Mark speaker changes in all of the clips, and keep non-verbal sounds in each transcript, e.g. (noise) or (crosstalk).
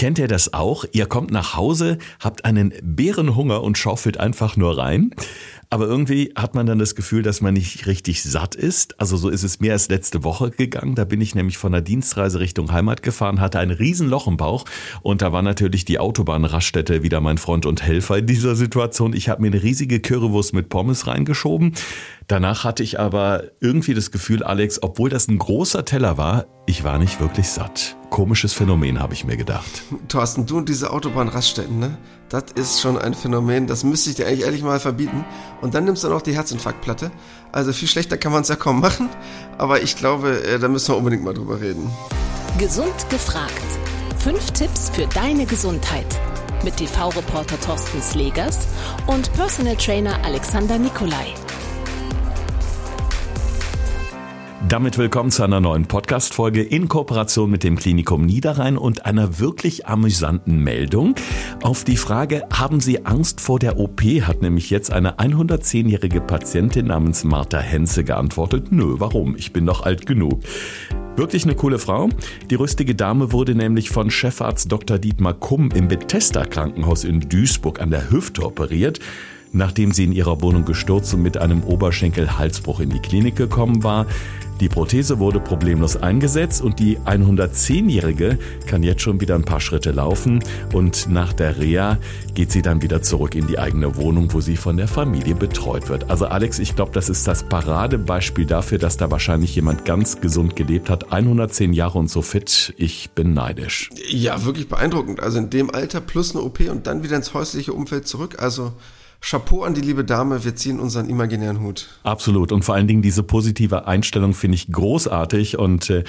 Speaker 1: Kennt ihr das auch? Ihr kommt nach Hause, habt einen Bärenhunger und schaufelt einfach nur rein. Aber irgendwie hat man dann das Gefühl, dass man nicht richtig satt ist. Also so ist es mir erst letzte Woche gegangen. Da bin ich nämlich von der Dienstreise Richtung Heimat gefahren, hatte ein Riesenloch im Bauch und da war natürlich die Autobahnraststätte wieder mein Freund und Helfer in dieser Situation. Ich habe mir eine riesige Currywurst mit Pommes reingeschoben. Danach hatte ich aber irgendwie das Gefühl, Alex, obwohl das ein großer Teller war, ich war nicht wirklich satt. Komisches Phänomen, habe ich mir gedacht.
Speaker 2: Thorsten, du und diese Autobahnraststätten, ne? Das ist schon ein Phänomen, das müsste ich dir eigentlich ehrlich mal verbieten. Und dann nimmst du noch die Herzinfarktplatte. Also viel schlechter kann man es ja kaum machen. Aber ich glaube, äh, da müssen wir unbedingt mal drüber reden.
Speaker 3: Gesund gefragt. Fünf Tipps für deine Gesundheit. Mit TV-Reporter Thorsten Slegers und Personal Trainer Alexander Nikolai.
Speaker 1: Damit willkommen zu einer neuen Podcast-Folge in Kooperation mit dem Klinikum Niederrhein und einer wirklich amüsanten Meldung. Auf die Frage, haben Sie Angst vor der OP, hat nämlich jetzt eine 110-jährige Patientin namens Martha Henze geantwortet, nö, warum? Ich bin doch alt genug. Wirklich eine coole Frau. Die rüstige Dame wurde nämlich von Chefarzt Dr. Dietmar Kumm im Bethesda Krankenhaus in Duisburg an der Hüfte operiert nachdem sie in ihrer Wohnung gestürzt und mit einem Oberschenkel-Halsbruch in die Klinik gekommen war. Die Prothese wurde problemlos eingesetzt und die 110-Jährige kann jetzt schon wieder ein paar Schritte laufen und nach der Reha geht sie dann wieder zurück in die eigene Wohnung, wo sie von der Familie betreut wird. Also Alex, ich glaube, das ist das Paradebeispiel dafür, dass da wahrscheinlich jemand ganz gesund gelebt hat. 110 Jahre und so fit. Ich bin neidisch.
Speaker 2: Ja, wirklich beeindruckend. Also in dem Alter plus eine OP und dann wieder ins häusliche Umfeld zurück. Also Chapeau an die liebe Dame, wir ziehen unseren imaginären Hut.
Speaker 1: Absolut. Und vor allen Dingen diese positive Einstellung finde ich großartig. Und äh,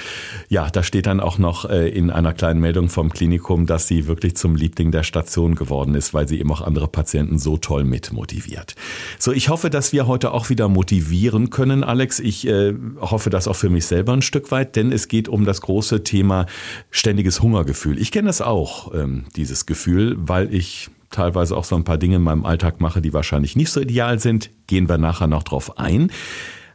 Speaker 1: ja, da steht dann auch noch äh, in einer kleinen Meldung vom Klinikum, dass sie wirklich zum Liebling der Station geworden ist, weil sie eben auch andere Patienten so toll mitmotiviert. So, ich hoffe, dass wir heute auch wieder motivieren können, Alex. Ich äh, hoffe das auch für mich selber ein Stück weit, denn es geht um das große Thema ständiges Hungergefühl. Ich kenne das auch, ähm, dieses Gefühl, weil ich teilweise auch so ein paar Dinge in meinem Alltag mache, die wahrscheinlich nicht so ideal sind. Gehen wir nachher noch drauf ein.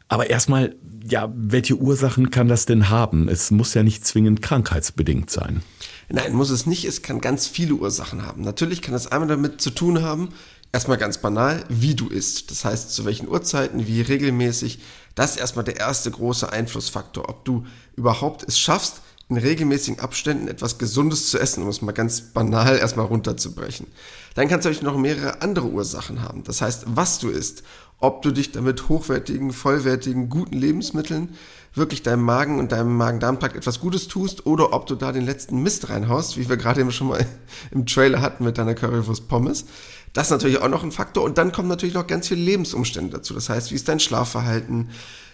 Speaker 1: Aber erstmal, ja, welche Ursachen kann das denn haben? Es muss ja nicht zwingend krankheitsbedingt sein.
Speaker 2: Nein, muss es nicht. Es kann ganz viele Ursachen haben. Natürlich kann es einmal damit zu tun haben, erstmal ganz banal, wie du isst. Das heißt, zu welchen Uhrzeiten, wie regelmäßig. Das ist erstmal der erste große Einflussfaktor. Ob du überhaupt es schaffst, in regelmäßigen Abständen etwas Gesundes zu essen, um es mal ganz banal erstmal runterzubrechen. Dann kannst du natürlich noch mehrere andere Ursachen haben. Das heißt, was du isst, ob du dich damit hochwertigen, vollwertigen, guten Lebensmitteln wirklich deinem Magen und deinem Magen-Darm-Trakt etwas Gutes tust oder ob du da den letzten Mist reinhaust, wie wir gerade eben schon mal (laughs) im Trailer hatten mit deiner Currywurst Pommes. Das ist natürlich auch noch ein Faktor. Und dann kommen natürlich noch ganz viele Lebensumstände dazu. Das heißt, wie ist dein Schlafverhalten?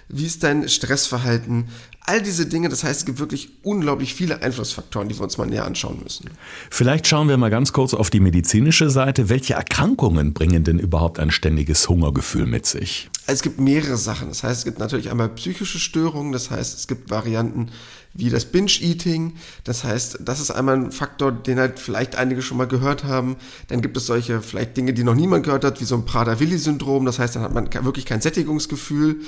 Speaker 2: Wie ist dein Stressverhalten? All diese Dinge, das heißt, es gibt wirklich unglaublich viele Einflussfaktoren, die wir uns mal näher anschauen müssen.
Speaker 1: Vielleicht schauen wir mal ganz kurz auf die medizinische Seite. Welche Erkrankungen bringen denn überhaupt ein ständiges Hungergefühl mit sich?
Speaker 2: Also es gibt mehrere Sachen. Das heißt, es gibt natürlich einmal psychische Störungen. Das heißt, es gibt Varianten wie das Binge-Eating. Das heißt, das ist einmal ein Faktor, den halt vielleicht einige schon mal gehört haben. Dann gibt es solche vielleicht Dinge, die noch niemand gehört hat, wie so ein Prader-Willi-Syndrom. Das heißt, dann hat man wirklich kein Sättigungsgefühl.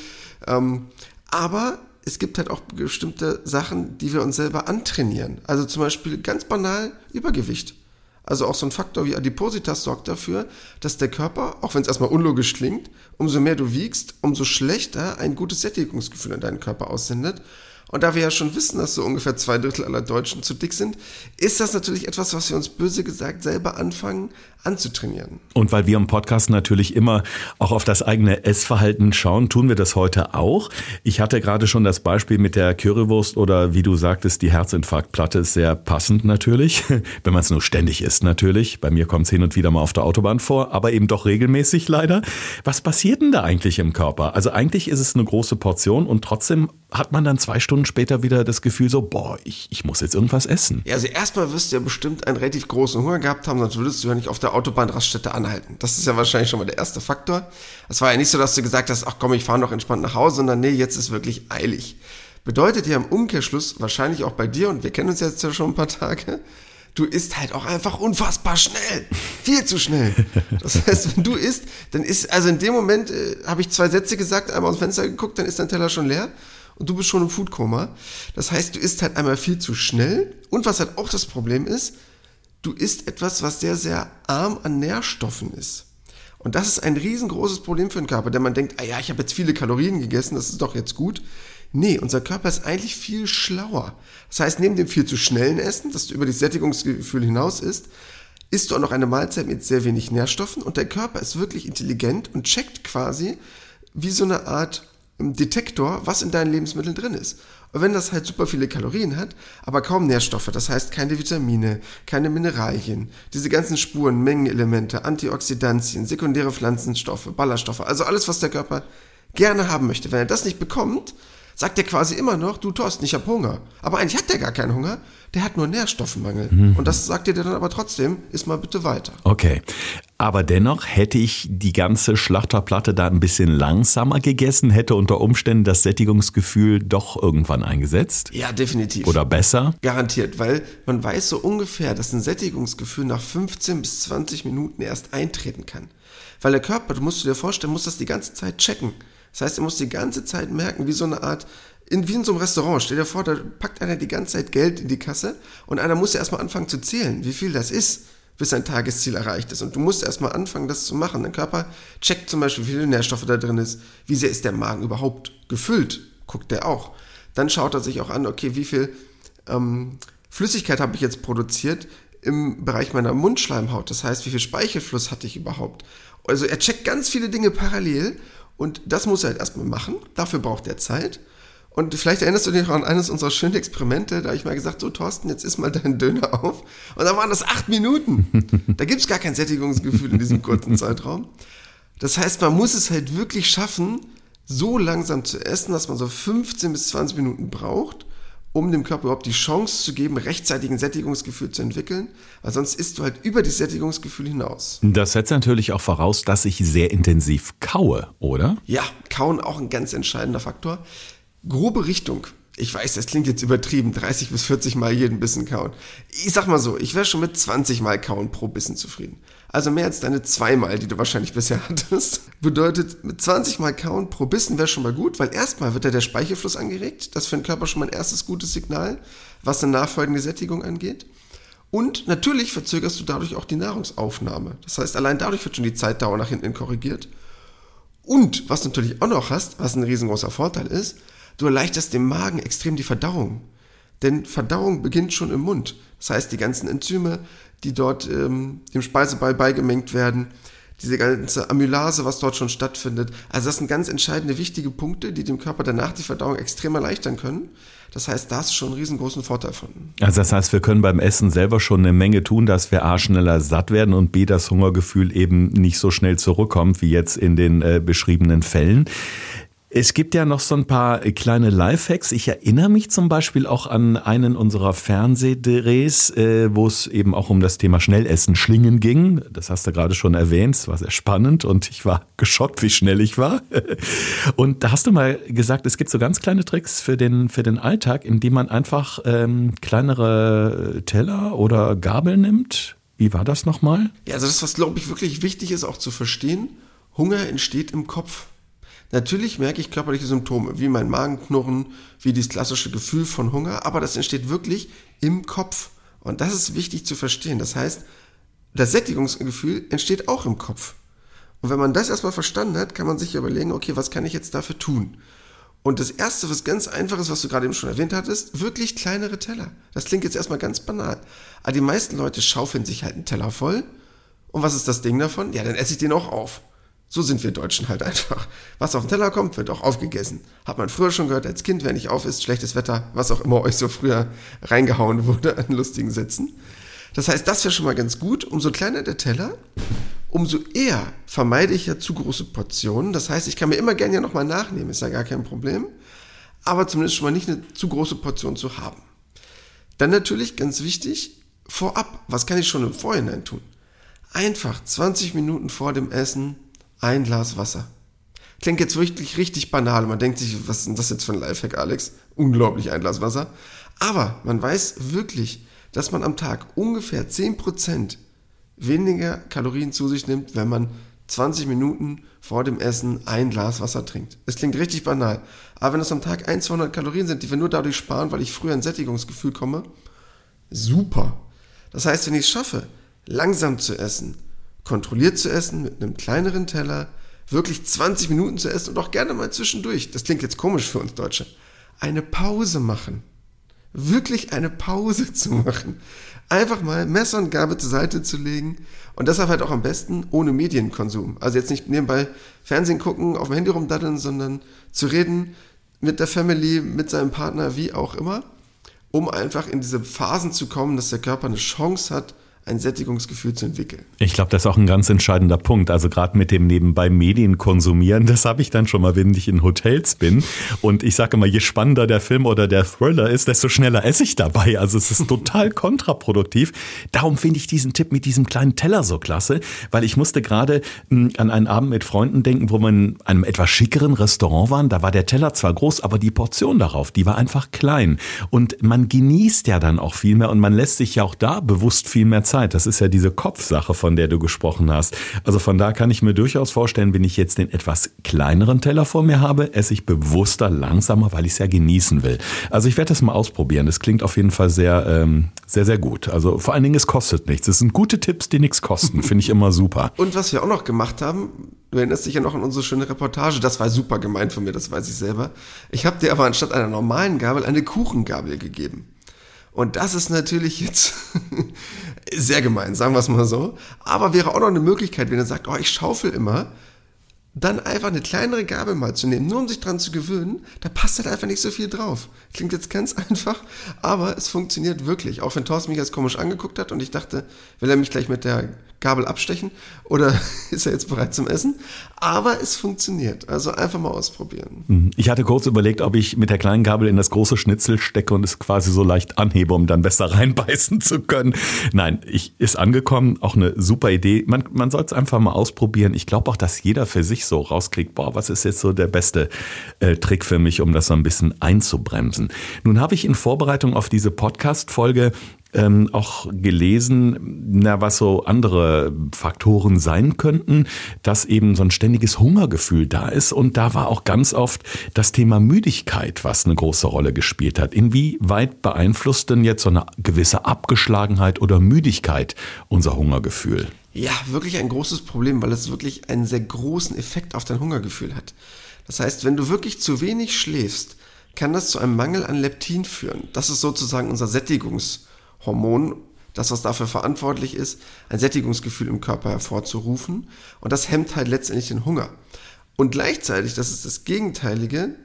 Speaker 2: Ähm, aber es gibt halt auch bestimmte Sachen, die wir uns selber antrainieren. Also zum Beispiel ganz banal Übergewicht. Also auch so ein Faktor wie Adipositas sorgt dafür, dass der Körper, auch wenn es erstmal unlogisch klingt, umso mehr du wiegst, umso schlechter ein gutes Sättigungsgefühl in deinen Körper aussendet. Und da wir ja schon wissen, dass so ungefähr zwei Drittel aller Deutschen zu dick sind, ist das natürlich etwas, was wir uns böse gesagt selber anfangen anzutrainieren.
Speaker 1: Und weil wir im Podcast natürlich immer auch auf das eigene Essverhalten schauen, tun wir das heute auch. Ich hatte gerade schon das Beispiel mit der Currywurst oder wie du sagtest, die Herzinfarktplatte ist sehr passend natürlich, (laughs) wenn man es nur ständig isst natürlich. Bei mir kommt es hin und wieder mal auf der Autobahn vor, aber eben doch regelmäßig leider. Was passiert denn da eigentlich im Körper? Also eigentlich ist es eine große Portion und trotzdem hat man dann zwei Stunden später wieder das Gefühl so, boah, ich, ich muss jetzt irgendwas essen.
Speaker 2: Ja, also erstmal wirst du ja bestimmt einen relativ großen Hunger gehabt haben, sonst würdest du ja nicht auf der Autobahnraststätte anhalten. Das ist ja wahrscheinlich schon mal der erste Faktor. Es war ja nicht so, dass du gesagt hast, ach komm, ich fahre noch entspannt nach Hause, sondern nee, jetzt ist wirklich eilig. Bedeutet ja im Umkehrschluss wahrscheinlich auch bei dir, und wir kennen uns jetzt ja schon ein paar Tage, du isst halt auch einfach unfassbar schnell. Viel zu schnell. Das (laughs) heißt, wenn du isst, dann ist, also in dem Moment äh, habe ich zwei Sätze gesagt, einmal aus dem Fenster geguckt, dann ist dein Teller schon leer und du bist schon im Foodkoma. Das heißt, du isst halt einmal viel zu schnell und was halt auch das Problem ist, du isst etwas, was sehr, sehr arm an Nährstoffen ist. Und das ist ein riesengroßes Problem für den Körper, denn man denkt, ah ja, ich habe jetzt viele Kalorien gegessen, das ist doch jetzt gut. Nee, unser Körper ist eigentlich viel schlauer. Das heißt, neben dem viel zu schnellen Essen, das du über das Sättigungsgefühl hinaus isst, isst du auch noch eine Mahlzeit mit sehr wenig Nährstoffen und der Körper ist wirklich intelligent und checkt quasi wie so eine Art Detektor, was in deinen Lebensmitteln drin ist. Und wenn das halt super viele Kalorien hat, aber kaum Nährstoffe, das heißt keine Vitamine, keine Mineralien, diese ganzen Spuren, Mengenelemente, Antioxidantien, sekundäre Pflanzenstoffe, Ballaststoffe, also alles, was der Körper gerne haben möchte. Wenn er das nicht bekommt, sagt er quasi immer noch, du Thorsten, ich habe Hunger. Aber eigentlich hat der gar keinen Hunger, der hat nur Nährstoffmangel. Mhm. Und das sagt er dir dann aber trotzdem, ist mal bitte weiter.
Speaker 1: Okay. Aber dennoch hätte ich die ganze Schlachterplatte da ein bisschen langsamer gegessen, hätte unter Umständen das Sättigungsgefühl doch irgendwann eingesetzt.
Speaker 2: Ja, definitiv.
Speaker 1: Oder besser?
Speaker 2: Garantiert, weil man weiß so ungefähr, dass ein Sättigungsgefühl nach 15 bis 20 Minuten erst eintreten kann. Weil der Körper, du musst dir vorstellen, muss das die ganze Zeit checken. Das heißt, er muss die ganze Zeit merken, wie so eine Art, in, wie in so einem Restaurant. Stell dir vor, da packt einer die ganze Zeit Geld in die Kasse und einer muss ja erstmal anfangen zu zählen, wie viel das ist, bis sein Tagesziel erreicht ist. Und du musst erstmal anfangen, das zu machen. Dein Körper checkt zum Beispiel, wie viele Nährstoffe da drin ist, wie sehr ist der Magen überhaupt gefüllt, guckt der auch. Dann schaut er sich auch an, okay, wie viel ähm, Flüssigkeit habe ich jetzt produziert im Bereich meiner Mundschleimhaut. Das heißt, wie viel Speichelfluss hatte ich überhaupt. Also er checkt ganz viele Dinge parallel und das muss er halt erstmal machen. Dafür braucht er Zeit. Und vielleicht erinnerst du dich auch an eines unserer schönen Experimente. Da habe ich mal gesagt, so Thorsten, jetzt isst mal deinen Döner auf. Und dann waren das acht Minuten. Da gibt es gar kein Sättigungsgefühl in diesem kurzen (laughs) Zeitraum. Das heißt, man muss es halt wirklich schaffen, so langsam zu essen, dass man so 15 bis 20 Minuten braucht um dem Körper überhaupt die Chance zu geben, rechtzeitig ein Sättigungsgefühl zu entwickeln, weil sonst isst du halt über das Sättigungsgefühl hinaus.
Speaker 1: Das setzt natürlich auch voraus, dass ich sehr intensiv kaue, oder?
Speaker 2: Ja, kauen auch ein ganz entscheidender Faktor. Grobe Richtung. Ich weiß, das klingt jetzt übertrieben, 30 bis 40 Mal jeden Bissen kauen. Ich sag mal so, ich wäre schon mit 20 Mal kauen pro Bissen zufrieden. Also mehr als deine zweimal, die du wahrscheinlich bisher (laughs) hattest. Bedeutet, mit 20 Mal kauen pro Bissen wäre schon mal gut, weil erstmal wird ja der Speichelfluss angeregt. Das ist für den Körper schon mal ein erstes gutes Signal, was eine nachfolgende Sättigung angeht. Und natürlich verzögerst du dadurch auch die Nahrungsaufnahme. Das heißt, allein dadurch wird schon die Zeitdauer nach hinten korrigiert. Und was du natürlich auch noch hast, was ein riesengroßer Vorteil ist, du erleichterst dem Magen extrem die Verdauung. Denn Verdauung beginnt schon im Mund. Das heißt, die ganzen Enzyme, die dort ähm, dem Speiseball beigemengt werden, diese ganze Amylase, was dort schon stattfindet. Also das sind ganz entscheidende, wichtige Punkte, die dem Körper danach die Verdauung extrem erleichtern können. Das heißt, da ist schon einen riesengroßen Vorteil von.
Speaker 1: Also das heißt, wir können beim Essen selber schon eine Menge tun, dass wir A schneller satt werden und B das Hungergefühl eben nicht so schnell zurückkommt wie jetzt in den äh, beschriebenen Fällen. Es gibt ja noch so ein paar kleine Lifehacks. Ich erinnere mich zum Beispiel auch an einen unserer Fernsehdrehs, äh, wo es eben auch um das Thema Schnellessen Schlingen ging. Das hast du gerade schon erwähnt. Es war sehr spannend und ich war (laughs) geschockt, wie schnell ich war. (laughs) Und da hast du mal gesagt, es gibt so ganz kleine Tricks für den, für den Alltag, indem man einfach ähm, kleinere Teller oder Gabel nimmt. Wie war das nochmal?
Speaker 2: Ja, also das, was glaube ich wirklich wichtig ist, auch zu verstehen. Hunger entsteht im Kopf. Natürlich merke ich körperliche Symptome, wie mein Magenknurren, wie dieses klassische Gefühl von Hunger, aber das entsteht wirklich im Kopf. Und das ist wichtig zu verstehen. Das heißt, das Sättigungsgefühl entsteht auch im Kopf. Und wenn man das erstmal verstanden hat, kann man sich überlegen, okay, was kann ich jetzt dafür tun? Und das erste, was ganz einfach ist, was du gerade eben schon erwähnt hattest, wirklich kleinere Teller. Das klingt jetzt erstmal ganz banal. Aber die meisten Leute schaufeln sich halt einen Teller voll. Und was ist das Ding davon? Ja, dann esse ich den auch auf. So sind wir Deutschen halt einfach. Was auf den Teller kommt, wird auch aufgegessen. Hat man früher schon gehört als Kind, wer nicht auf ist, schlechtes Wetter, was auch immer euch so früher reingehauen wurde an lustigen Sätzen. Das heißt, das wäre schon mal ganz gut. Umso kleiner der Teller, umso eher vermeide ich ja zu große Portionen. Das heißt, ich kann mir immer gerne ja nochmal nachnehmen, ist ja gar kein Problem. Aber zumindest schon mal nicht eine zu große Portion zu haben. Dann natürlich ganz wichtig, vorab, was kann ich schon im Vorhinein tun? Einfach 20 Minuten vor dem Essen ein Glas Wasser. Klingt jetzt wirklich richtig banal. Man denkt sich, was ist denn das jetzt für ein Lifehack, Alex? Unglaublich ein Glas Wasser. Aber man weiß wirklich, dass man am Tag ungefähr 10% weniger Kalorien zu sich nimmt, wenn man 20 Minuten vor dem Essen ein Glas Wasser trinkt. Es klingt richtig banal. Aber wenn es am Tag 1, 200 Kalorien sind, die wir nur dadurch sparen, weil ich früher ein Sättigungsgefühl komme, super. Das heißt, wenn ich es schaffe, langsam zu essen, kontrolliert zu essen, mit einem kleineren Teller, wirklich 20 Minuten zu essen und auch gerne mal zwischendurch, das klingt jetzt komisch für uns Deutsche, eine Pause machen. Wirklich eine Pause (laughs) zu machen. Einfach mal Messer und Gabel zur Seite zu legen und deshalb halt auch am besten ohne Medienkonsum. Also jetzt nicht nebenbei Fernsehen gucken, auf dem Handy rumdaddeln, sondern zu reden mit der Family, mit seinem Partner, wie auch immer, um einfach in diese Phasen zu kommen, dass der Körper eine Chance hat, ein Sättigungsgefühl zu entwickeln.
Speaker 1: Ich glaube, das ist auch ein ganz entscheidender Punkt. Also gerade mit dem nebenbei Medien konsumieren, das habe ich dann schon mal, wenn ich in Hotels bin. Und ich sage immer, je spannender der Film oder der Thriller ist, desto schneller esse ich dabei. Also es ist total (laughs) kontraproduktiv. Darum finde ich diesen Tipp mit diesem kleinen Teller so klasse, weil ich musste gerade hm, an einen Abend mit Freunden denken, wo wir in einem etwas schickeren Restaurant waren. Da war der Teller zwar groß, aber die Portion darauf, die war einfach klein. Und man genießt ja dann auch viel mehr und man lässt sich ja auch da bewusst viel mehr Zeit Zeit. Das ist ja diese Kopfsache, von der du gesprochen hast. Also von da kann ich mir durchaus vorstellen, wenn ich jetzt den etwas kleineren Teller vor mir habe, esse ich bewusster, langsamer, weil ich es ja genießen will. Also ich werde das mal ausprobieren. Das klingt auf jeden Fall sehr, ähm, sehr, sehr gut. Also vor allen Dingen, es kostet nichts. Es sind gute Tipps, die nichts kosten. Finde ich immer super. (laughs)
Speaker 2: Und was wir auch noch gemacht haben, du erinnerst dich ja noch an unsere schöne Reportage, das war super gemeint von mir, das weiß ich selber. Ich habe dir aber anstatt einer normalen Gabel eine Kuchengabel gegeben. Und das ist natürlich jetzt (laughs) sehr gemein, sagen wir es mal so. Aber wäre auch noch eine Möglichkeit, wenn er sagt, oh, ich schaufel immer, dann einfach eine kleinere Gabel mal zu nehmen, nur um sich dran zu gewöhnen, da passt halt einfach nicht so viel drauf. Klingt jetzt ganz (laughs) einfach, aber es funktioniert wirklich. Auch wenn Thorsten mich jetzt komisch angeguckt hat und ich dachte, will er mich gleich mit der Gabel abstechen oder (laughs) ist er jetzt bereit zum Essen? Aber es funktioniert. Also einfach mal ausprobieren.
Speaker 1: Mhm. Ich hatte kurz überlegt, ob ich mit der kleinen Gabel in das große Schnitzel stecke und es quasi so leicht anhebe, um dann besser (laughs) reinbeißen zu können. Nein, ich ist angekommen. Auch eine super Idee. Man, man soll es einfach mal ausprobieren. Ich glaube auch, dass jeder für sich so rauskriegt, boah, was ist jetzt so der beste äh, Trick für mich, um das so ein bisschen einzubremsen. Nun habe ich in Vorbereitung auf diese Podcast-Folge ähm, auch gelesen, na, was so andere Faktoren sein könnten, dass eben so ein ständiges Hungergefühl da ist. Und da war auch ganz oft das Thema Müdigkeit, was eine große Rolle gespielt hat. Inwieweit beeinflusst denn jetzt so eine gewisse Abgeschlagenheit oder Müdigkeit unser Hungergefühl?
Speaker 2: Ja, wirklich ein großes Problem, weil es wirklich einen sehr großen Effekt auf dein Hungergefühl hat. Das heißt, wenn du wirklich zu wenig schläfst, kann das zu einem Mangel an Leptin führen. Das ist sozusagen unser Sättigungs- Hormon, das, was dafür verantwortlich ist, ein Sättigungsgefühl im Körper hervorzurufen. Und das hemmt halt letztendlich den Hunger. Und gleichzeitig, das ist das Gegenteilige,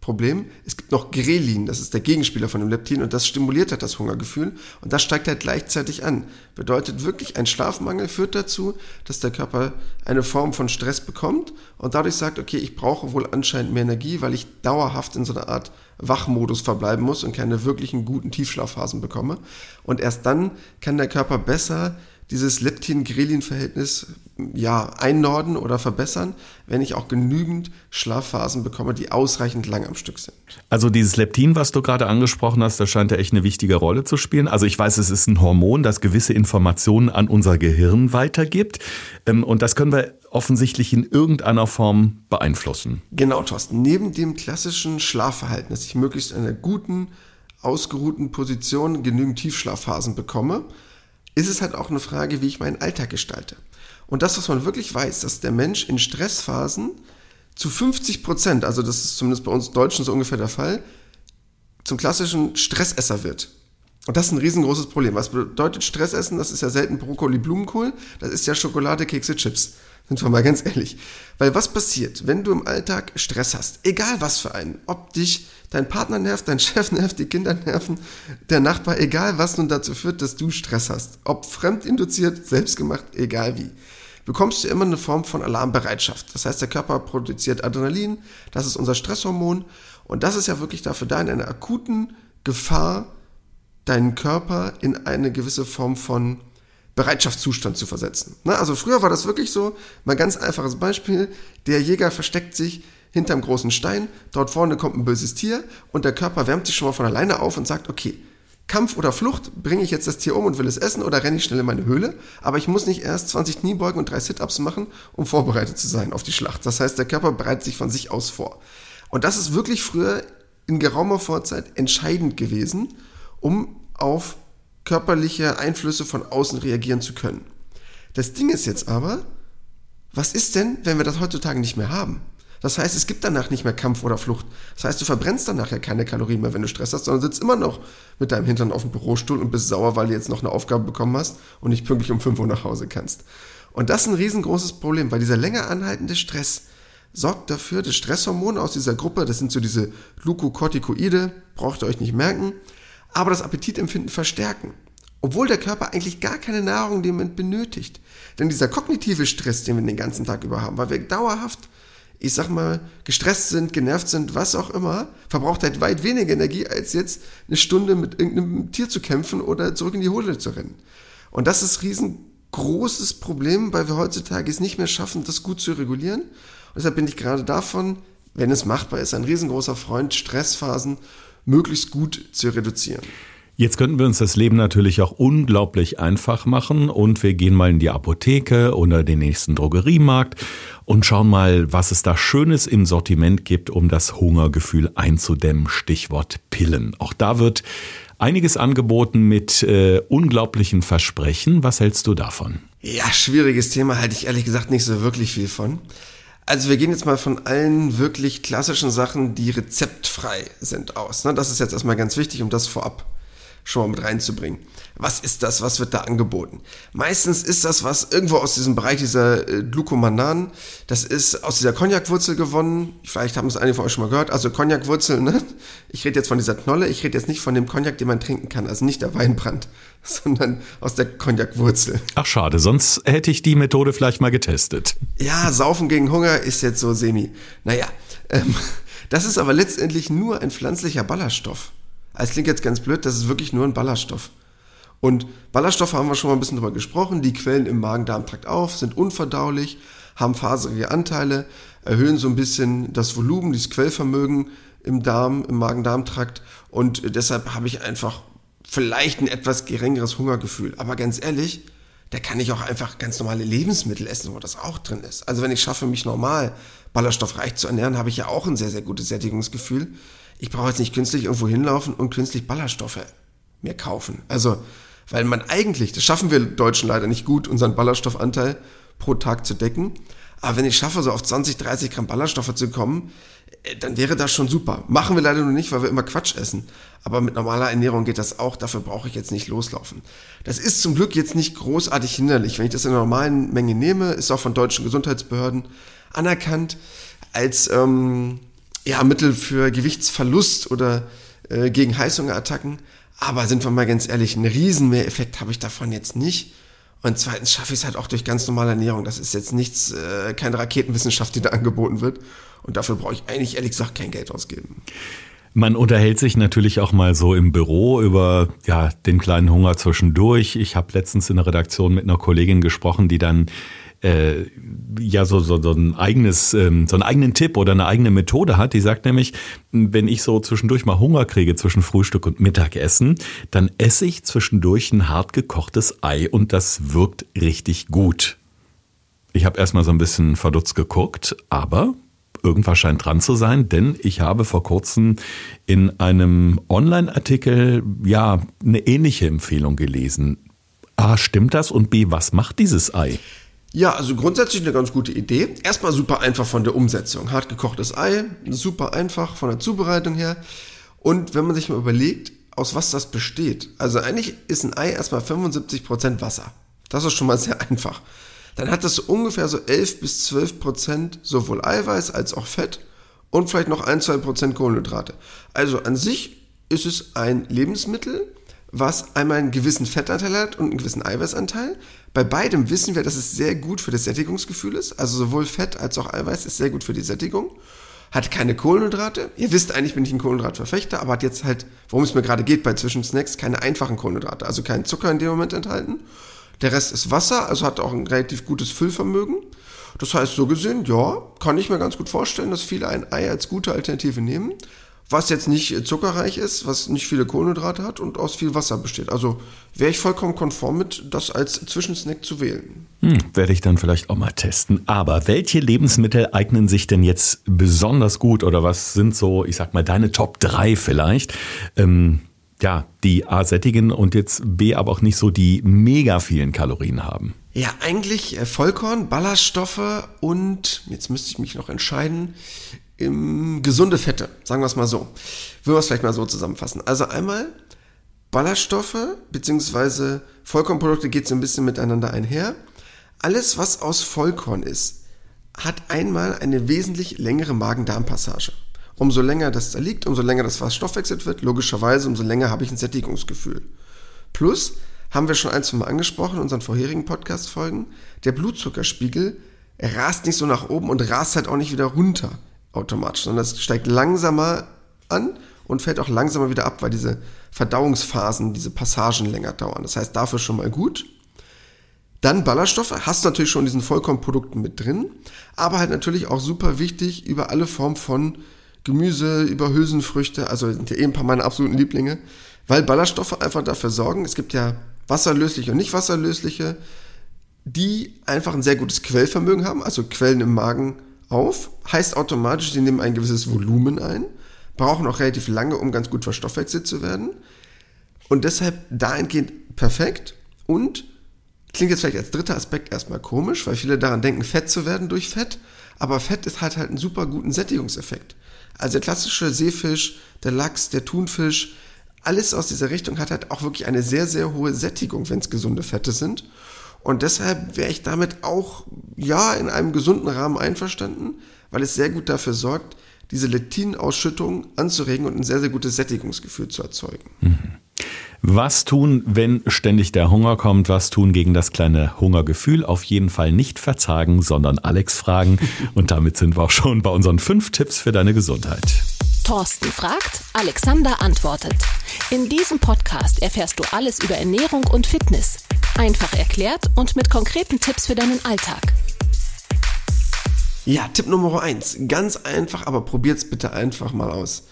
Speaker 2: Problem, es gibt noch Grelin, das ist der Gegenspieler von dem Leptin und das stimuliert halt das Hungergefühl und das steigt halt gleichzeitig an. Bedeutet wirklich, ein Schlafmangel führt dazu, dass der Körper eine Form von Stress bekommt und dadurch sagt, okay, ich brauche wohl anscheinend mehr Energie, weil ich dauerhaft in so einer Art Wachmodus verbleiben muss und keine wirklichen guten Tiefschlafphasen bekomme. Und erst dann kann der Körper besser dieses Leptin-Grelin-Verhältnis ja, einnorden oder verbessern, wenn ich auch genügend Schlafphasen bekomme, die ausreichend lang am Stück sind.
Speaker 1: Also dieses Leptin, was du gerade angesprochen hast, das scheint ja echt eine wichtige Rolle zu spielen. Also ich weiß, es ist ein Hormon, das gewisse Informationen an unser Gehirn weitergibt. Ähm, und das können wir offensichtlich in irgendeiner Form beeinflussen.
Speaker 2: Genau, Thorsten. Neben dem klassischen Schlafverhalten, dass ich möglichst in einer guten, ausgeruhten Position genügend Tiefschlafphasen bekomme, ist es halt auch eine Frage, wie ich meinen Alltag gestalte. Und das, was man wirklich weiß, dass der Mensch in Stressphasen zu 50 Prozent, also das ist zumindest bei uns Deutschen so ungefähr der Fall, zum klassischen Stressesser wird. Und das ist ein riesengroßes Problem. Was bedeutet Stressessen? Das ist ja selten Brokkoli, Blumenkohl. Das ist ja Schokolade, Kekse, Chips. Sind wir mal ganz ehrlich. Weil was passiert, wenn du im Alltag Stress hast? Egal was für einen. Ob dich dein Partner nervt, dein Chef (laughs) nervt, die Kinder nerven, der Nachbar, egal was nun dazu führt, dass du Stress hast. Ob fremdinduziert, selbstgemacht, egal wie. Bekommst du immer eine Form von Alarmbereitschaft. Das heißt, der Körper produziert Adrenalin, das ist unser Stresshormon. Und das ist ja wirklich dafür da, in einer akuten Gefahr deinen Körper in eine gewisse Form von Bereitschaftszustand zu versetzen. Na, also früher war das wirklich so, mal ganz einfaches Beispiel, der Jäger versteckt sich hinterm großen Stein, dort vorne kommt ein böses Tier und der Körper wärmt sich schon mal von alleine auf und sagt, okay, Kampf oder Flucht, bringe ich jetzt das Tier um und will es essen oder renne ich schnell in meine Höhle, aber ich muss nicht erst 20 Kniebeugen und drei Sit-Ups machen, um vorbereitet zu sein auf die Schlacht. Das heißt, der Körper bereitet sich von sich aus vor. Und das ist wirklich früher in geraumer Vorzeit entscheidend gewesen, um auf körperliche Einflüsse von außen reagieren zu können. Das Ding ist jetzt aber, was ist denn, wenn wir das heutzutage nicht mehr haben? Das heißt, es gibt danach nicht mehr Kampf oder Flucht. Das heißt, du verbrennst danach ja keine Kalorien mehr, wenn du Stress hast, sondern sitzt immer noch mit deinem Hintern auf dem Bürostuhl und bist sauer, weil du jetzt noch eine Aufgabe bekommen hast und nicht pünktlich um 5 Uhr nach Hause kannst. Und das ist ein riesengroßes Problem, weil dieser länger anhaltende Stress sorgt dafür, dass Stresshormone aus dieser Gruppe, das sind so diese Glukokortikoide, braucht ihr euch nicht merken, aber das Appetitempfinden verstärken. Obwohl der Körper eigentlich gar keine Nahrung dem Moment benötigt. Denn dieser kognitive Stress, den wir den ganzen Tag über haben, weil wir dauerhaft, ich sag mal, gestresst sind, genervt sind, was auch immer, verbraucht halt weit weniger Energie, als jetzt eine Stunde mit irgendeinem Tier zu kämpfen oder zurück in die Hole zu rennen. Und das ist ein riesengroßes Problem, weil wir heutzutage es nicht mehr schaffen, das gut zu regulieren. Und deshalb bin ich gerade davon, wenn es machbar ist, ein riesengroßer Freund, Stressphasen möglichst gut zu reduzieren.
Speaker 1: Jetzt könnten wir uns das Leben natürlich auch unglaublich einfach machen und wir gehen mal in die Apotheke oder den nächsten Drogeriemarkt und schauen mal, was es da Schönes im Sortiment gibt, um das Hungergefühl einzudämmen. Stichwort Pillen. Auch da wird einiges angeboten mit äh, unglaublichen Versprechen. Was hältst du davon?
Speaker 2: Ja, schwieriges Thema, halte ich ehrlich gesagt nicht so wirklich viel von. Also wir gehen jetzt mal von allen wirklich klassischen Sachen, die rezeptfrei sind, aus. Ne? Das ist jetzt erstmal ganz wichtig, um das vorab schon mal mit reinzubringen. Was ist das? Was wird da angeboten? Meistens ist das was irgendwo aus diesem Bereich dieser äh, Glucomanan. Das ist aus dieser Cognac-Wurzel gewonnen. Vielleicht haben es einige von euch schon mal gehört. Also Cognac-Wurzel, ne? Ich rede jetzt von dieser Knolle. Ich rede jetzt nicht von dem Cognac, den man trinken kann. Also nicht der Weinbrand, (laughs) sondern aus der Cognac-Wurzel.
Speaker 1: Ach schade, sonst hätte ich die Methode vielleicht mal getestet.
Speaker 2: Ja, Saufen gegen Hunger ist jetzt so semi. Naja, ähm, (laughs) das ist aber letztendlich nur ein pflanzlicher Ballaststoff. Es klingt jetzt ganz blöd, das ist wirklich nur ein Ballaststoff. Und Ballaststoffe haben wir schon mal ein bisschen drüber gesprochen, die quellen im Magen-Darm-Trakt auf, sind unverdaulich, haben faserige Anteile, erhöhen so ein bisschen das Volumen, dieses Quellvermögen im Darm, im Magen-Darm-Trakt und deshalb habe ich einfach vielleicht ein etwas geringeres Hungergefühl. Aber ganz ehrlich, da kann ich auch einfach ganz normale Lebensmittel essen, wo das auch drin ist. Also wenn ich schaffe, mich normal ballaststoffreich zu ernähren, habe ich ja auch ein sehr, sehr gutes Sättigungsgefühl ich brauche jetzt nicht künstlich irgendwo hinlaufen und künstlich Ballaststoffe mir kaufen. Also, weil man eigentlich, das schaffen wir Deutschen leider nicht gut, unseren Ballaststoffanteil pro Tag zu decken. Aber wenn ich schaffe, so auf 20, 30 Gramm Ballaststoffe zu kommen, äh, dann wäre das schon super. Machen wir leider nur nicht, weil wir immer Quatsch essen. Aber mit normaler Ernährung geht das auch. Dafür brauche ich jetzt nicht loslaufen. Das ist zum Glück jetzt nicht großartig hinderlich. Wenn ich das in einer normalen Menge nehme, ist auch von deutschen Gesundheitsbehörden anerkannt als ähm, ja, Mittel für Gewichtsverlust oder äh, gegen Heißhungerattacken. Aber sind wir mal ganz ehrlich, einen riesen Mehreffekt habe ich davon jetzt nicht. Und zweitens schaffe ich es halt auch durch ganz normale Ernährung. Das ist jetzt nichts, äh, keine Raketenwissenschaft, die da angeboten wird. Und dafür brauche ich eigentlich ehrlich gesagt kein Geld ausgeben.
Speaker 1: Man unterhält sich natürlich auch mal so im Büro über ja, den kleinen Hunger zwischendurch. Ich habe letztens in der Redaktion mit einer Kollegin gesprochen, die dann äh, ja so, so, so ein eigenes, ähm, so einen eigenen Tipp oder eine eigene Methode hat. Die sagt nämlich, wenn ich so zwischendurch mal Hunger kriege zwischen Frühstück und Mittagessen, dann esse ich zwischendurch ein hart gekochtes Ei und das wirkt richtig gut. Ich habe erstmal so ein bisschen verdutzt geguckt, aber irgendwas scheint dran zu sein, denn ich habe vor kurzem in einem Online-Artikel ja eine ähnliche Empfehlung gelesen. A, stimmt das? Und B, was macht dieses Ei?
Speaker 2: Ja, also grundsätzlich eine ganz gute Idee. Erstmal super einfach von der Umsetzung. Hart gekochtes Ei, super einfach von der Zubereitung her. Und wenn man sich mal überlegt, aus was das besteht. Also eigentlich ist ein Ei erstmal 75% Wasser. Das ist schon mal (laughs) sehr einfach. Dann hat das so ungefähr so 11 bis 12% sowohl Eiweiß als auch Fett und vielleicht noch 1, 2% Kohlenhydrate. Also an sich ist es ein Lebensmittel, was einmal einen gewissen Fettanteil hat und einen gewissen Eiweißanteil. Bei beidem wissen wir, dass es sehr gut für das Sättigungsgefühl ist. Also sowohl Fett als auch Eiweiß ist sehr gut für die Sättigung. Hat keine Kohlenhydrate. Ihr wisst eigentlich, bin ich ein Kohlenhydratverfechter, aber hat jetzt halt, worum es mir gerade geht bei Zwischensnacks, keine einfachen Kohlenhydrate. Also kein Zucker in dem Moment enthalten. Der Rest ist Wasser, also hat auch ein relativ gutes Füllvermögen. Das heißt, so gesehen, ja, kann ich mir ganz gut vorstellen, dass viele ein Ei als gute Alternative nehmen was jetzt nicht zuckerreich ist, was nicht viele Kohlenhydrate hat und aus viel Wasser besteht. Also wäre ich vollkommen konform mit, das als Zwischensnack zu wählen.
Speaker 1: Hm, werde ich dann vielleicht auch mal testen. Aber welche Lebensmittel eignen sich denn jetzt besonders gut oder was sind so, ich sag mal, deine Top 3 vielleicht? Ähm, ja, die A sättigen und jetzt B aber auch nicht so die mega vielen Kalorien haben.
Speaker 2: Ja, eigentlich äh, Vollkorn, Ballaststoffe und, jetzt müsste ich mich noch entscheiden, im, gesunde Fette, sagen wir es mal so. Würden wir es vielleicht mal so zusammenfassen. Also einmal Ballaststoffe beziehungsweise Vollkornprodukte geht so ein bisschen miteinander einher. Alles, was aus Vollkorn ist, hat einmal eine wesentlich längere Magen-Darm-Passage. Umso länger das da liegt, umso länger das was stoffwechselt wird, logischerweise, umso länger habe ich ein Sättigungsgefühl. Plus, haben wir schon ein, zwei Mal angesprochen in unseren vorherigen Podcast-Folgen, der Blutzuckerspiegel rast nicht so nach oben und rast halt auch nicht wieder runter automatisch, sondern es steigt langsamer an und fällt auch langsamer wieder ab, weil diese Verdauungsphasen, diese Passagen länger dauern. Das heißt, dafür schon mal gut. Dann Ballaststoffe, hast du natürlich schon in diesen Vollkornprodukten mit drin, aber halt natürlich auch super wichtig über alle Formen von Gemüse, über Hülsenfrüchte, also sind ja eh ein paar meiner absoluten Lieblinge, weil Ballaststoffe einfach dafür sorgen, es gibt ja wasserlösliche und nicht wasserlösliche, die einfach ein sehr gutes Quellvermögen haben, also Quellen im Magen auf, heißt automatisch, sie nehmen ein gewisses Volumen ein, brauchen auch relativ lange, um ganz gut verstoffwechselt zu werden und deshalb dahingehend perfekt und klingt jetzt vielleicht als dritter Aspekt erstmal komisch, weil viele daran denken, fett zu werden durch Fett, aber Fett ist halt halt einen super guten Sättigungseffekt. Also der klassische Seefisch, der Lachs, der Thunfisch, alles aus dieser Richtung hat halt auch wirklich eine sehr, sehr hohe Sättigung, wenn es gesunde Fette sind. Und deshalb wäre ich damit auch, ja, in einem gesunden Rahmen einverstanden, weil es sehr gut dafür sorgt, diese Leptinausschüttung anzuregen und ein sehr, sehr gutes Sättigungsgefühl zu erzeugen. Mhm.
Speaker 1: Was tun, wenn ständig der Hunger kommt? Was tun gegen das kleine Hungergefühl? Auf jeden Fall nicht verzagen, sondern Alex fragen. (laughs) Und damit sind wir auch schon bei unseren fünf Tipps für deine Gesundheit.
Speaker 3: Thorsten fragt, Alexander antwortet. In diesem Podcast erfährst du alles über Ernährung und Fitness. Einfach erklärt und mit konkreten Tipps für deinen Alltag.
Speaker 2: Ja, Tipp Nummer eins, Ganz einfach, aber probiert's bitte einfach mal aus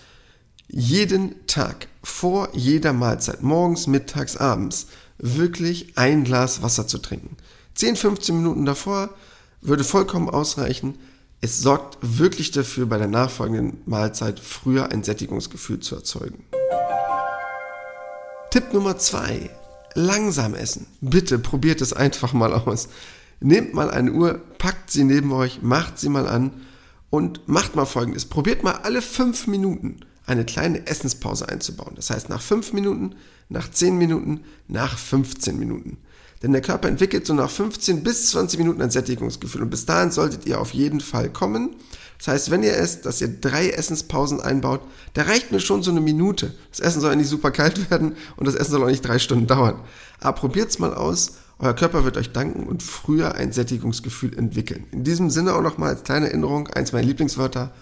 Speaker 2: jeden Tag vor jeder Mahlzeit, morgens, mittags, abends, wirklich ein Glas Wasser zu trinken. 10, 15 Minuten davor würde vollkommen ausreichen. Es sorgt wirklich dafür, bei der nachfolgenden Mahlzeit früher ein Sättigungsgefühl zu erzeugen. Tipp Nummer zwei: Langsam essen. Bitte probiert es einfach mal aus. Nehmt mal eine Uhr, packt sie neben euch, macht sie mal an und macht mal folgendes. Probiert mal alle fünf Minuten eine kleine Essenspause einzubauen. Das heißt nach 5 Minuten, nach 10 Minuten, nach 15 Minuten. Denn der Körper entwickelt so nach 15 bis 20 Minuten ein Sättigungsgefühl und bis dahin solltet ihr auf jeden Fall kommen. Das heißt, wenn ihr esst, dass ihr drei Essenspausen einbaut, da reicht mir schon so eine Minute. Das Essen soll ja nicht super kalt werden und das Essen soll auch nicht drei Stunden dauern. Aber probiert's mal aus. Euer Körper wird euch danken und früher ein Sättigungsgefühl entwickeln. In diesem Sinne auch nochmal als kleine Erinnerung, eins meiner Lieblingswörter,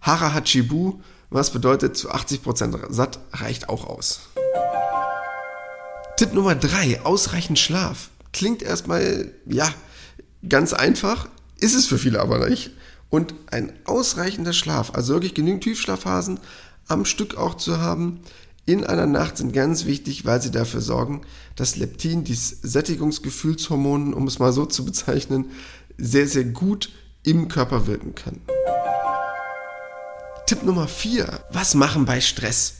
Speaker 2: Hara Hachibu, was bedeutet, zu 80% satt reicht auch aus. Tipp Nummer 3, ausreichend Schlaf. Klingt erstmal, ja, ganz einfach, ist es für viele aber nicht. Und ein ausreichender Schlaf, also wirklich genügend Tiefschlafphasen am Stück auch zu haben, in einer Nacht sind ganz wichtig, weil sie dafür sorgen, dass Leptin, dieses Sättigungsgefühlshormon, um es mal so zu bezeichnen, sehr, sehr gut im Körper wirken kann. Tipp Nummer 4. Was machen bei Stress?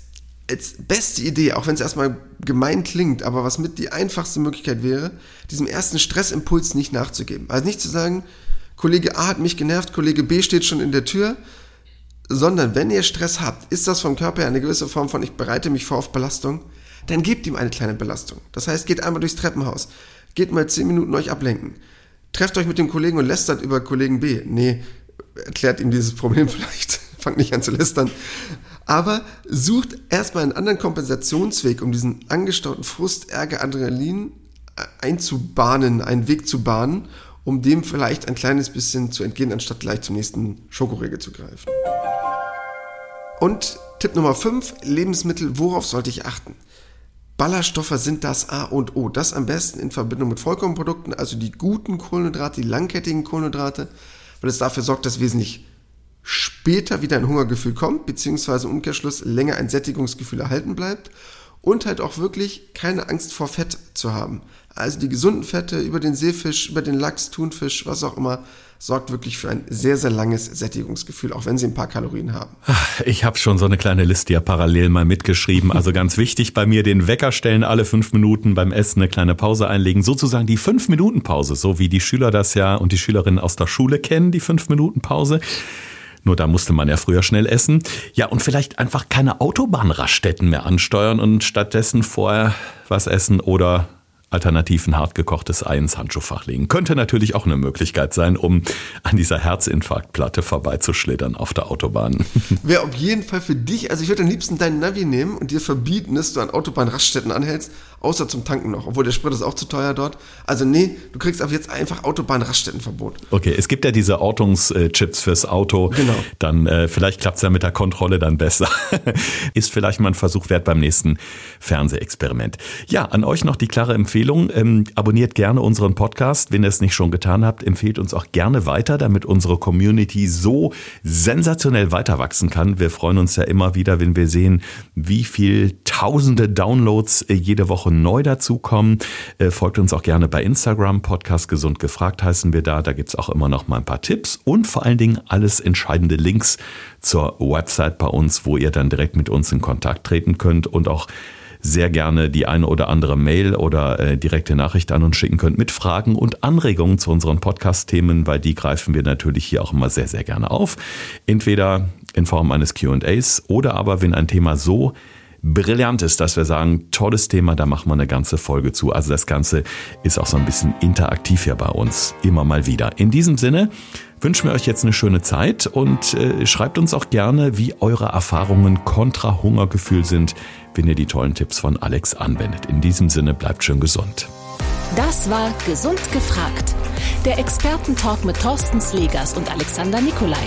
Speaker 2: Als beste Idee, auch wenn es erstmal gemein klingt, aber was mit die einfachste Möglichkeit wäre, diesem ersten Stressimpuls nicht nachzugeben. Also nicht zu sagen, Kollege A hat mich genervt, Kollege B steht schon in der Tür, sondern wenn ihr Stress habt, ist das vom Körper eine gewisse Form von ich bereite mich vor auf Belastung, dann gebt ihm eine kleine Belastung. Das heißt, geht einmal durchs Treppenhaus, geht mal 10 Minuten euch ablenken, trefft euch mit dem Kollegen und lästert über Kollegen B. Nee, erklärt ihm dieses Problem (laughs) vielleicht fangt nicht an zu lästern. Aber sucht erstmal einen anderen Kompensationsweg, um diesen angestauten Frust, Ärger, Adrenalin einzubahnen, einen Weg zu bahnen, um dem vielleicht ein kleines bisschen zu entgehen, anstatt gleich zum nächsten Schokoriegel zu greifen. Und Tipp Nummer 5, Lebensmittel, worauf sollte ich achten? Ballaststoffe sind das A und O. Das am besten in Verbindung mit Vollkornprodukten, also die guten Kohlenhydrate, die langkettigen Kohlenhydrate, weil es dafür sorgt, dass wesentlich später wieder ein Hungergefühl kommt, beziehungsweise im Umkehrschluss länger ein Sättigungsgefühl erhalten bleibt. Und halt auch wirklich keine Angst vor Fett zu haben. Also die gesunden Fette über den Seefisch, über den Lachs, Thunfisch, was auch immer, sorgt wirklich für ein sehr, sehr langes Sättigungsgefühl, auch wenn sie ein paar Kalorien haben.
Speaker 1: Ich habe schon so eine kleine Liste ja parallel mal mitgeschrieben. Also ganz (laughs) wichtig bei mir, den Wecker stellen alle fünf Minuten beim Essen eine kleine Pause einlegen. Sozusagen die fünf Minuten Pause, so wie die Schüler das ja und die Schülerinnen aus der Schule kennen, die fünf Minuten Pause. Nur da musste man ja früher schnell essen. Ja, und vielleicht einfach keine Autobahnraststätten mehr ansteuern und stattdessen vorher was essen oder alternativ ein hartgekochtes Ei ins Handschuhfach legen. Könnte natürlich auch eine Möglichkeit sein, um an dieser Herzinfarktplatte vorbeizuschlittern auf der Autobahn. (laughs)
Speaker 2: Wäre auf jeden Fall für dich, also ich würde am liebsten deinen Navi nehmen und dir verbieten, dass du an Autobahnraststätten anhältst, außer zum Tanken noch, obwohl der Sprit ist auch zu teuer dort. Also nee, du kriegst ab jetzt einfach Autobahnraststättenverbot.
Speaker 1: Okay, es gibt ja diese Ortungschips fürs Auto.
Speaker 2: Genau.
Speaker 1: Dann äh, vielleicht klappt es ja mit der Kontrolle dann besser. (laughs) ist vielleicht mal ein Versuch wert beim nächsten Fernsehexperiment. Ja, an euch noch die klare Empfehlung. Ähm, abonniert gerne unseren Podcast. Wenn ihr es nicht schon getan habt, empfehlt uns auch gerne weiter, damit unsere Community so sensationell weiter wachsen kann. Wir freuen uns ja immer wieder, wenn wir sehen, wie viel tausende Downloads äh, jede Woche neu dazukommen. Äh, folgt uns auch gerne bei Instagram. Podcast Gesund gefragt heißen wir da. Da gibt's auch immer noch mal ein paar Tipps und vor allen Dingen alles entscheidende Links zur Website bei uns, wo ihr dann direkt mit uns in Kontakt treten könnt und auch sehr gerne die eine oder andere Mail oder äh, direkte Nachricht an uns schicken könnt mit Fragen und Anregungen zu unseren Podcast-Themen, weil die greifen wir natürlich hier auch immer sehr, sehr gerne auf. Entweder in Form eines QAs oder aber, wenn ein Thema so brillant ist, dass wir sagen, tolles Thema, da machen wir eine ganze Folge zu. Also das Ganze ist auch so ein bisschen interaktiv hier bei uns, immer mal wieder. In diesem Sinne wünschen wir euch jetzt eine schöne Zeit und äh, schreibt uns auch gerne, wie eure Erfahrungen kontra Hungergefühl sind, wenn ihr die tollen Tipps von Alex anwendet. In diesem Sinne bleibt schön gesund.
Speaker 3: Das war Gesund gefragt. Der Expertentalk mit Thorsten Slegers und Alexander Nikolai.